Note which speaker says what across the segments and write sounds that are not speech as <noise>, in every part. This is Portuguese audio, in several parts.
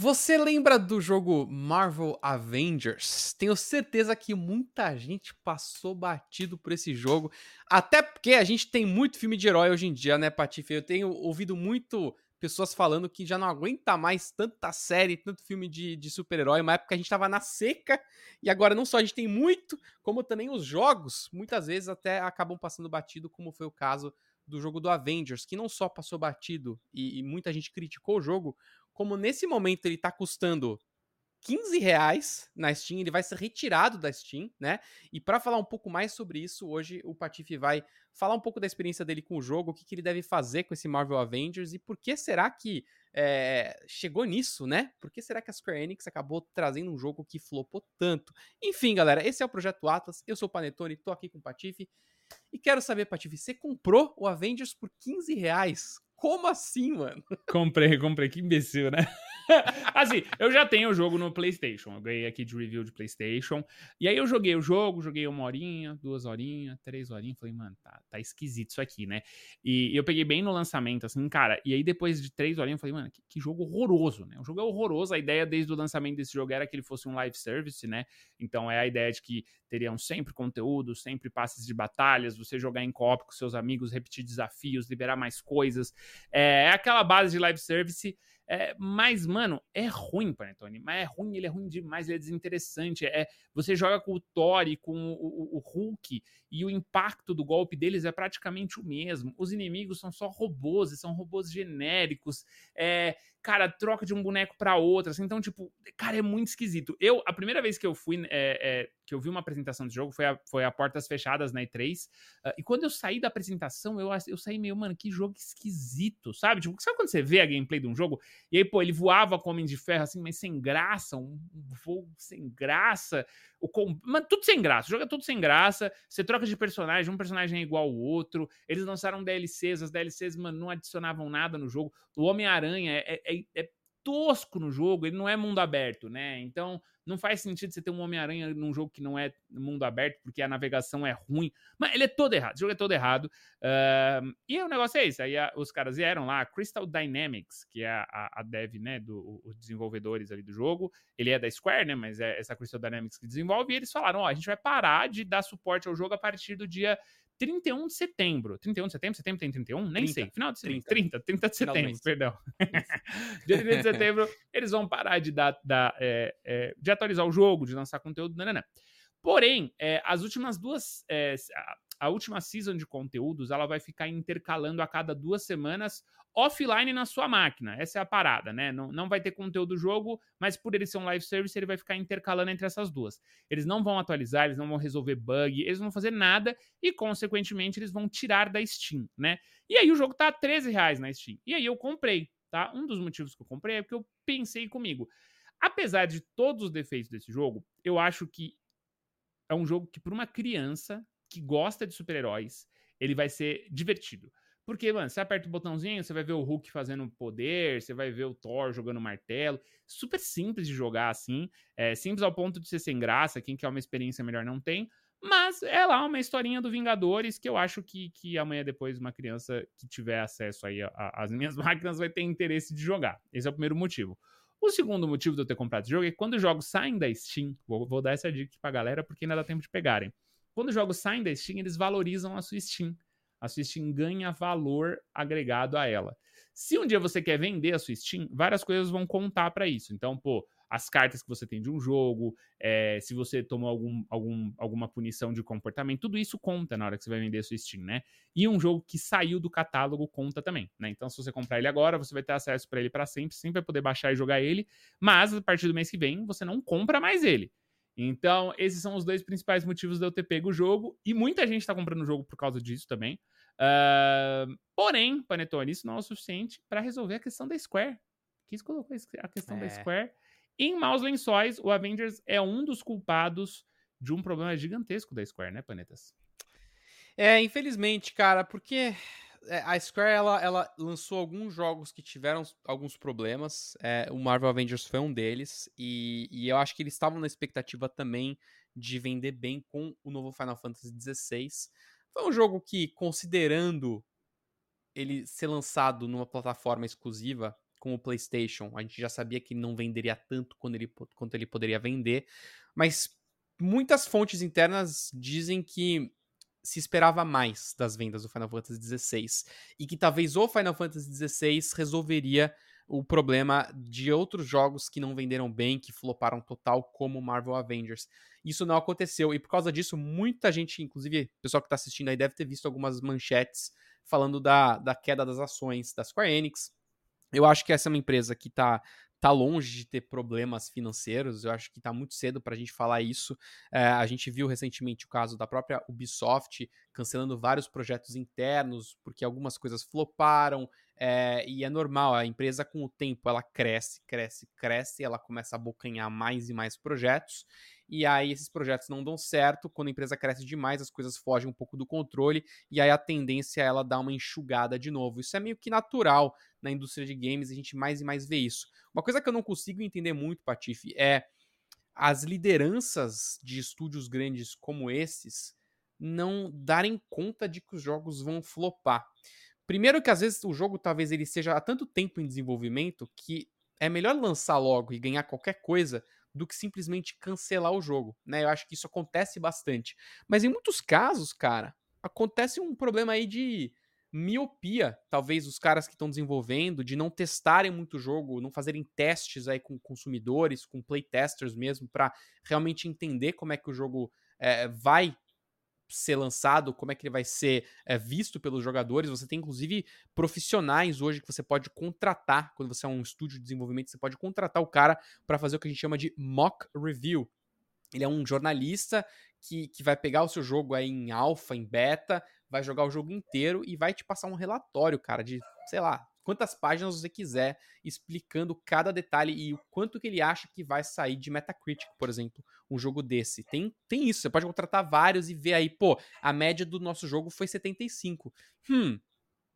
Speaker 1: Você lembra do jogo Marvel Avengers? Tenho certeza que muita gente passou batido por esse jogo. Até porque a gente tem muito filme de herói hoje em dia, né, Patife? Eu tenho ouvido muito pessoas falando que já não aguenta mais tanta série, tanto filme de, de super-herói. Uma época a gente tava na seca e agora não só a gente tem muito, como também os jogos, muitas vezes até acabam passando batido, como foi o caso do jogo do Avengers, que não só passou batido e, e muita gente criticou o jogo, como nesse momento ele tá custando 15 reais na Steam, ele vai ser retirado da Steam, né? E para falar um pouco mais sobre isso, hoje o Patife vai falar um pouco da experiência dele com o jogo, o que, que ele deve fazer com esse Marvel Avengers e por que será que é, chegou nisso, né? Por que será que a Square Enix acabou trazendo um jogo que flopou tanto? Enfim, galera, esse é o Projeto Atlas, eu sou o Panetone, tô aqui com o Patife e quero saber, Patife, você comprou o Avengers por 15 reais? Como assim, mano? <laughs>
Speaker 2: Comprei, comprei. Que imbecil, né? <laughs> assim, eu já tenho o jogo no PlayStation. Eu ganhei aqui de review de PlayStation. E aí eu joguei o jogo, joguei uma horinha, duas horinhas, três horinhas. Falei, mano, tá, tá esquisito isso aqui, né? E eu peguei bem no lançamento, assim, cara. E aí depois de três horinhas, eu falei, mano, que, que jogo horroroso, né? O jogo é horroroso. A ideia desde o lançamento desse jogo era que ele fosse um live service, né? Então é a ideia de que teriam sempre conteúdo, sempre passes de batalhas, você jogar em co com seus amigos, repetir desafios, liberar mais coisas. É, é aquela base de live service. É, mas, mano, é ruim, Panetone. Mas é ruim, ele é ruim demais, ele é desinteressante. É, você joga com o Thor e com o, o, o, Hulk, e o impacto do golpe deles é praticamente o mesmo. Os inimigos são só robôs, e são robôs genéricos. É, cara, troca de um boneco para outro. Assim, então, tipo, cara, é muito esquisito. Eu, a primeira vez que eu fui, é, é, que eu vi uma apresentação de jogo foi a, foi a Portas Fechadas na E3. Uh, ah, e quando eu saí da apresentação, eu, eu saí meio, mano, que jogo esquisito, sabe? Tipo, sabe quando você vê a gameplay de um jogo e aí, pô, ele voava com Homem de Ferro, assim, mas sem graça, um voo sem graça. O com... Mas tudo sem graça, o jogo é tudo sem graça. Você troca de personagem, um personagem é igual ao outro. Eles lançaram DLCs, as DLCs, mano, não adicionavam nada no jogo. O Homem-Aranha é, é, é tosco no jogo, ele não é mundo aberto, né? Então não faz sentido você ter um Homem-Aranha num jogo que não é mundo aberto, porque a navegação é ruim. Mas ele é todo errado, o jogo é todo errado. Uh, e o negócio é esse: aí a, os caras vieram lá, Crystal Dynamics, que é a, a dev, né, do, desenvolvedores ali do jogo. Ele é da Square, né? Mas é essa Crystal Dynamics que desenvolve, e eles falaram: ó, a gente vai parar de dar suporte ao jogo a partir do dia 31 de setembro. 31 de setembro? Setembro tem 31? Nem 30, sei. Final de setembro. 30, 30 de setembro, perdão. <laughs> Dia 30 de setembro, eles vão parar de dar, dar é, é, de atualizar o jogo, de lançar conteúdo, não. Porém, é, as últimas duas. A última season de conteúdos ela vai ficar intercalando a cada duas semanas offline na sua máquina. Essa é a parada, né? Não, não vai ter conteúdo do jogo, mas por ele ser um live service, ele vai ficar intercalando entre essas duas. Eles não vão atualizar, eles não vão resolver bug, eles não vão fazer nada e, consequentemente, eles vão tirar da Steam, né? E aí o jogo tá a 13 reais na Steam. E aí eu comprei, tá? Um dos motivos que eu comprei é porque eu pensei comigo. Apesar de todos os defeitos desse jogo, eu acho que é um jogo que, para uma criança, que gosta de super-heróis, ele vai ser divertido. Porque, mano, você aperta o botãozinho, você vai ver o Hulk fazendo poder, você vai ver o Thor jogando martelo. Super simples de jogar assim. É simples ao ponto de ser sem graça. Quem quer uma experiência melhor não tem. Mas é lá uma historinha do Vingadores que eu acho que, que amanhã depois uma criança que tiver acesso aí às minhas <laughs> máquinas vai ter interesse de jogar. Esse é o primeiro motivo. O segundo motivo de eu ter comprado esse jogo é que quando os jogos saem da Steam, vou, vou dar essa dica pra galera porque ainda dá tempo de pegarem. Quando os jogos saem da Steam, eles valorizam a sua Steam. A sua Steam ganha valor agregado a ela. Se um dia você quer vender a sua Steam, várias coisas vão contar para isso. Então, pô, as cartas que você tem de um jogo, é, se você tomou algum, algum, alguma punição de comportamento, tudo isso conta na hora que você vai vender a sua Steam, né? E um jogo que saiu do catálogo conta também, né? Então, se você comprar ele agora, você vai ter acesso para ele para sempre, sempre vai poder baixar e jogar ele, mas a partir do mês que vem, você não compra mais ele. Então, esses são os dois principais motivos de eu ter pego o jogo. E muita gente está comprando o jogo por causa disso também. Uh, porém, Panetone, isso não é o suficiente para resolver a questão da Square. Quis colocar a questão é. da Square. Em Maus Lençóis, o Avengers é um dos culpados de um problema gigantesco da Square, né, Panetas?
Speaker 1: É, infelizmente, cara, porque a Square ela, ela lançou alguns jogos que tiveram alguns problemas. É, o Marvel Avengers foi um deles. E, e eu acho que eles estavam na expectativa também de vender bem com o novo Final Fantasy XVI. Foi um jogo que, considerando ele ser lançado numa plataforma exclusiva, com o PlayStation. A gente já sabia que não venderia tanto ele, quanto ele poderia vender, mas muitas fontes internas dizem que se esperava mais das vendas do Final Fantasy XVI e que talvez o Final Fantasy XVI resolveria o problema de outros jogos que não venderam bem, que floparam total, como Marvel Avengers. Isso não aconteceu e por causa disso, muita gente, inclusive o pessoal que está assistindo aí, deve ter visto algumas manchetes falando da, da queda das ações da Square Enix. Eu acho que essa é uma empresa que está tá longe de ter problemas financeiros. Eu acho que tá muito cedo para a gente falar isso. É, a gente viu recentemente o caso da própria Ubisoft cancelando vários projetos internos porque algumas coisas floparam. É, e é normal, a empresa com o tempo ela cresce, cresce, cresce, ela começa a abocanhar mais e mais projetos e aí esses projetos não dão certo. Quando a empresa cresce demais, as coisas fogem um pouco do controle, e aí a tendência é ela dar uma enxugada de novo. Isso é meio que natural na indústria de games, a gente mais e mais vê isso. Uma coisa que eu não consigo entender muito, Patife, é as lideranças de estúdios grandes como esses não darem conta de que os jogos vão flopar. Primeiro que às vezes o jogo talvez ele seja há tanto tempo em desenvolvimento que é melhor lançar logo e ganhar qualquer coisa do que simplesmente cancelar o jogo, né? Eu acho que isso acontece bastante. Mas em muitos casos, cara, acontece um problema aí de miopia, talvez os caras que estão desenvolvendo, de não testarem muito o jogo, não fazerem testes aí com consumidores, com playtesters mesmo, para realmente entender como é que o jogo é, vai ser lançado, como é que ele vai ser é, visto pelos jogadores. Você tem, inclusive, profissionais hoje que você pode contratar. Quando você é um estúdio de desenvolvimento, você pode contratar o cara para fazer o que a gente chama de mock review. Ele é um jornalista que, que vai pegar o seu jogo aí em alfa, em beta, vai jogar o jogo inteiro e vai te passar um relatório, cara, de, sei lá, quantas páginas você quiser, explicando cada detalhe e o quanto que ele acha que vai sair de Metacritic, por exemplo, um jogo desse. Tem, tem isso, você pode contratar vários e ver aí, pô, a média do nosso jogo foi 75. Hum,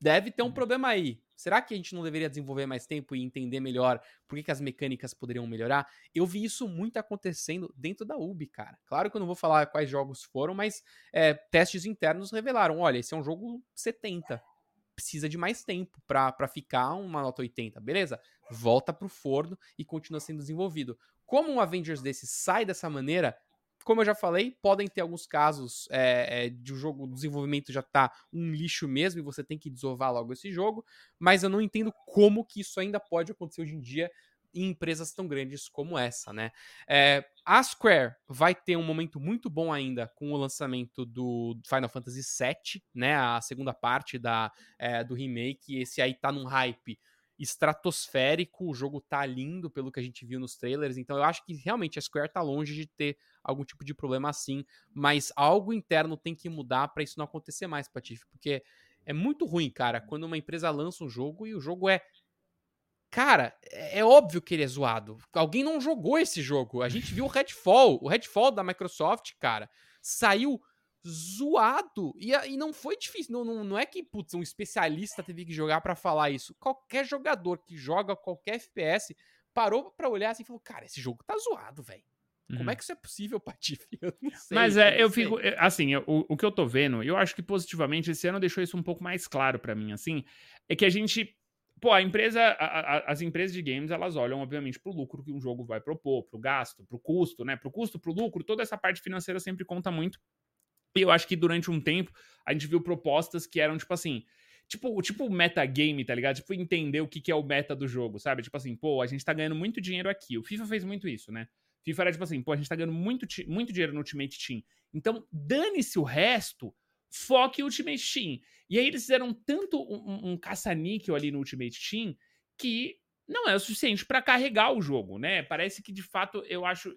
Speaker 1: deve ter um hum. problema aí. Será que a gente não deveria desenvolver mais tempo e entender melhor por que, que as mecânicas poderiam melhorar? Eu vi isso muito acontecendo dentro da Ubi, cara. Claro que eu não vou falar quais jogos foram, mas é, testes internos revelaram: olha, esse é um jogo 70 precisa de mais tempo para ficar uma nota 80, beleza? Volta pro forno e continua sendo desenvolvido. Como um Avengers desse sai dessa maneira, como eu já falei, podem ter alguns casos é, de o um jogo, o desenvolvimento já tá um lixo mesmo e você tem que desovar logo esse jogo, mas eu não entendo como que isso ainda pode acontecer hoje em dia em empresas tão grandes como essa, né? É, a Square vai ter um momento muito bom ainda com o lançamento do Final Fantasy VII, né? A segunda parte da, é, do remake. Esse aí tá num hype estratosférico, o jogo tá lindo pelo que a gente viu nos trailers, então eu acho que realmente a Square tá longe de ter algum tipo de problema assim, mas algo interno tem que mudar para isso não acontecer mais, Patife, porque é muito ruim, cara, quando uma empresa lança um jogo e o jogo é Cara, é, é óbvio que ele é zoado. Alguém não jogou esse jogo. A gente viu o Redfall. O Redfall da Microsoft, cara, saiu zoado. E, e não foi difícil. Não, não, não é que, putz, um especialista teve que jogar para falar isso. Qualquer jogador que joga qualquer FPS parou pra olhar assim e falou: Cara, esse jogo tá zoado, velho. Como é uhum. que isso é possível, <laughs> Patife? Eu não sei.
Speaker 2: Mas é, eu, eu fico. É, assim, o, o que eu tô vendo, eu acho que positivamente esse ano deixou isso um pouco mais claro para mim, assim. É que a gente Pô, a empresa, a, a, as empresas de games, elas olham, obviamente, pro lucro que um jogo vai propor, pro gasto, pro custo, né? Pro custo, pro lucro, toda essa parte financeira sempre conta muito. E eu acho que durante um tempo a gente viu propostas que eram, tipo assim, tipo, tipo metagame, tá ligado? Tipo, entender o que, que é o meta do jogo, sabe? Tipo assim, pô, a gente tá ganhando muito dinheiro aqui. O FIFA fez muito isso, né? FIFA era tipo assim, pô, a gente tá ganhando muito, muito dinheiro no Ultimate Team. Então, dane-se o resto, foque Ultimate Team. E aí eles fizeram tanto um, um caça-níquel ali no Ultimate Team que não é o suficiente para carregar o jogo, né? Parece que de fato eu acho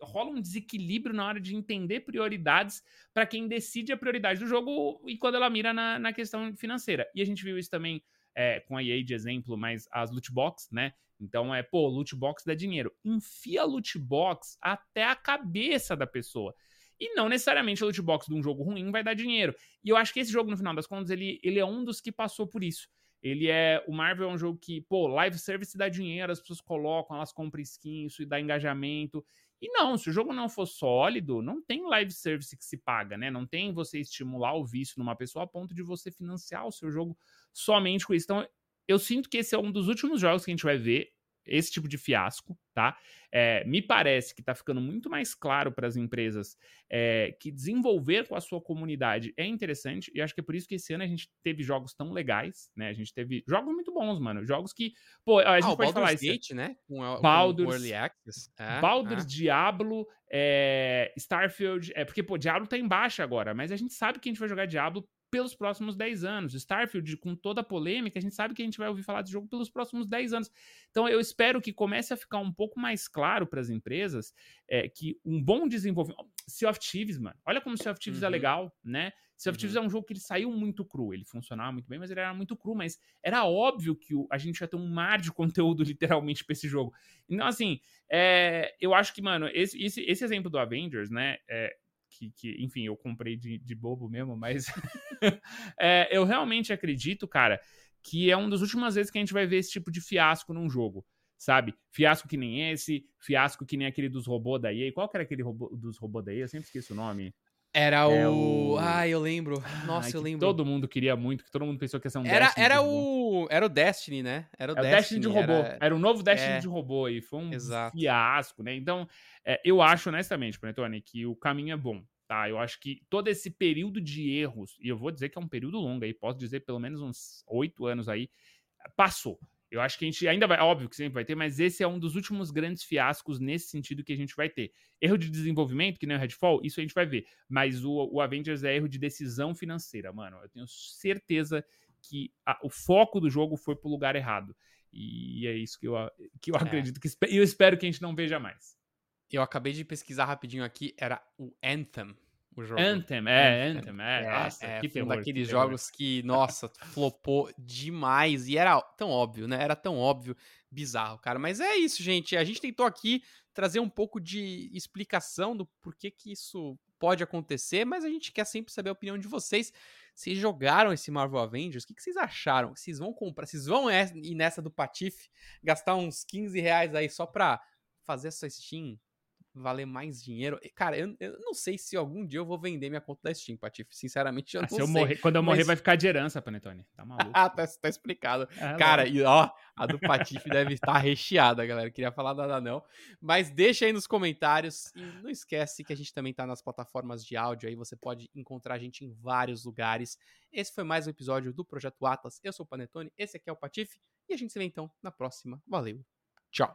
Speaker 2: rola um desequilíbrio na hora de entender prioridades para quem decide a prioridade do jogo e quando ela mira na, na questão financeira. E a gente viu isso também é, com a EA de exemplo, mas as loot box, né? Então é, pô, loot box dá dinheiro. Enfia loot box até a cabeça da pessoa. E não necessariamente a loot box de um jogo ruim vai dar dinheiro. E eu acho que esse jogo, no final das contas, ele, ele é um dos que passou por isso. Ele é. O Marvel é um jogo que, pô, live service dá dinheiro, as pessoas colocam, elas compram skin, isso dá engajamento. E não, se o jogo não for sólido, não tem live service que se paga, né? Não tem você estimular o vício numa pessoa a ponto de você financiar o seu jogo somente com isso. Então, eu sinto que esse é um dos últimos jogos que a gente vai ver esse tipo de fiasco, tá? É, me parece que está ficando muito mais claro para as empresas é, que desenvolver com a sua comunidade é interessante, e acho que é por isso que esse ano a gente teve jogos tão legais, né? A gente teve jogos muito bons, mano. Jogos que, pô, a gente ah, pode falar
Speaker 1: Gate, isso. né?
Speaker 2: Com, Baldur's, com Early Access. É, Baldur's, é. Diablo, é, Starfield, é porque, pô, Diablo tá em baixa agora, mas a gente sabe que a gente vai jogar Diablo pelos próximos 10 anos. Starfield, com toda a polêmica, a gente sabe que a gente vai ouvir falar desse jogo pelos próximos 10 anos. Então eu espero que comece a ficar um pouco mais claro para as empresas é, que um bom desenvolvimento. Sea of Thieves, mano. Olha como Sea of Thieves é uhum. é legal, né? Sea of Thieves uhum. é um jogo que ele saiu muito cru. Ele funcionava muito bem, mas ele era muito cru. Mas era óbvio que a gente ia ter um mar de <laughs> conteúdo, literalmente, pra esse jogo. Então, assim, é, eu acho que, mano, esse, esse, esse exemplo do Avengers, né? É, que, que, enfim, eu comprei de, de bobo mesmo, mas <laughs> é, eu realmente acredito, cara, que é uma das últimas vezes que a gente vai ver esse tipo de fiasco num jogo, sabe? Fiasco que nem esse, fiasco que nem aquele dos robôs da EA. Qual que era aquele robô, dos robôs da EA? Eu sempre esqueço o nome.
Speaker 1: Era é o... o... Ah, eu lembro. Nossa, Ai, eu lembro.
Speaker 2: Todo mundo queria muito, que todo mundo pensou que ia ser um
Speaker 1: era, Destiny. Era o... era o Destiny, né?
Speaker 2: Era o, Destiny, o Destiny, de robô. Era... era o novo Destiny é... de robô e foi um Exato. fiasco, né? Então, é, eu acho, honestamente, Panetone, que o caminho é bom. Tá, eu acho que todo esse período de erros, e eu vou dizer que é um período longo aí, posso dizer pelo menos uns oito anos aí, passou. Eu acho que a gente ainda vai, óbvio que sempre vai ter, mas esse é um dos últimos grandes fiascos nesse sentido que a gente vai ter. Erro de desenvolvimento, que nem o Redfall, isso a gente vai ver. Mas o, o Avengers é erro de decisão financeira, mano. Eu tenho certeza que a, o foco do jogo foi pro lugar errado. E é isso que eu, que eu é. acredito que eu espero que a gente não veja mais.
Speaker 1: Eu acabei de pesquisar rapidinho aqui, era o Anthem. O jogo.
Speaker 2: Anthem, é, Anthem, Anthem é.
Speaker 1: é nossa, é, que terror, um daqueles que jogos que, nossa, flopou demais. E era tão óbvio, né? Era tão óbvio, bizarro, cara. Mas é isso, gente. A gente tentou aqui trazer um pouco de explicação do porquê que isso pode acontecer, mas a gente quer sempre saber a opinião de vocês. Vocês jogaram esse Marvel Avengers? O que, que vocês acharam? Vocês vão comprar? Vocês vão ir nessa do Patife? Gastar uns 15 reais aí só pra fazer essa Steam valer mais dinheiro. Cara, eu, eu, não sei se algum dia eu vou vender minha conta da Steam, Patife. Sinceramente, eu ah, não se
Speaker 2: eu
Speaker 1: sei.
Speaker 2: Morrer, quando eu mas... morrer, vai ficar de herança, Panetone. Tá maluco. <laughs>
Speaker 1: ah, tá, tá explicado. É, Cara, e ó, a do Patife <laughs> deve estar recheada, galera. Queria falar nada não. Mas deixa aí nos comentários. E não esquece que a gente também tá nas plataformas de áudio. Aí você pode encontrar a gente em vários lugares. Esse foi mais um episódio do Projeto Atlas. Eu sou o Panetone, esse aqui é o Patife. E a gente se vê então na próxima. Valeu. Tchau.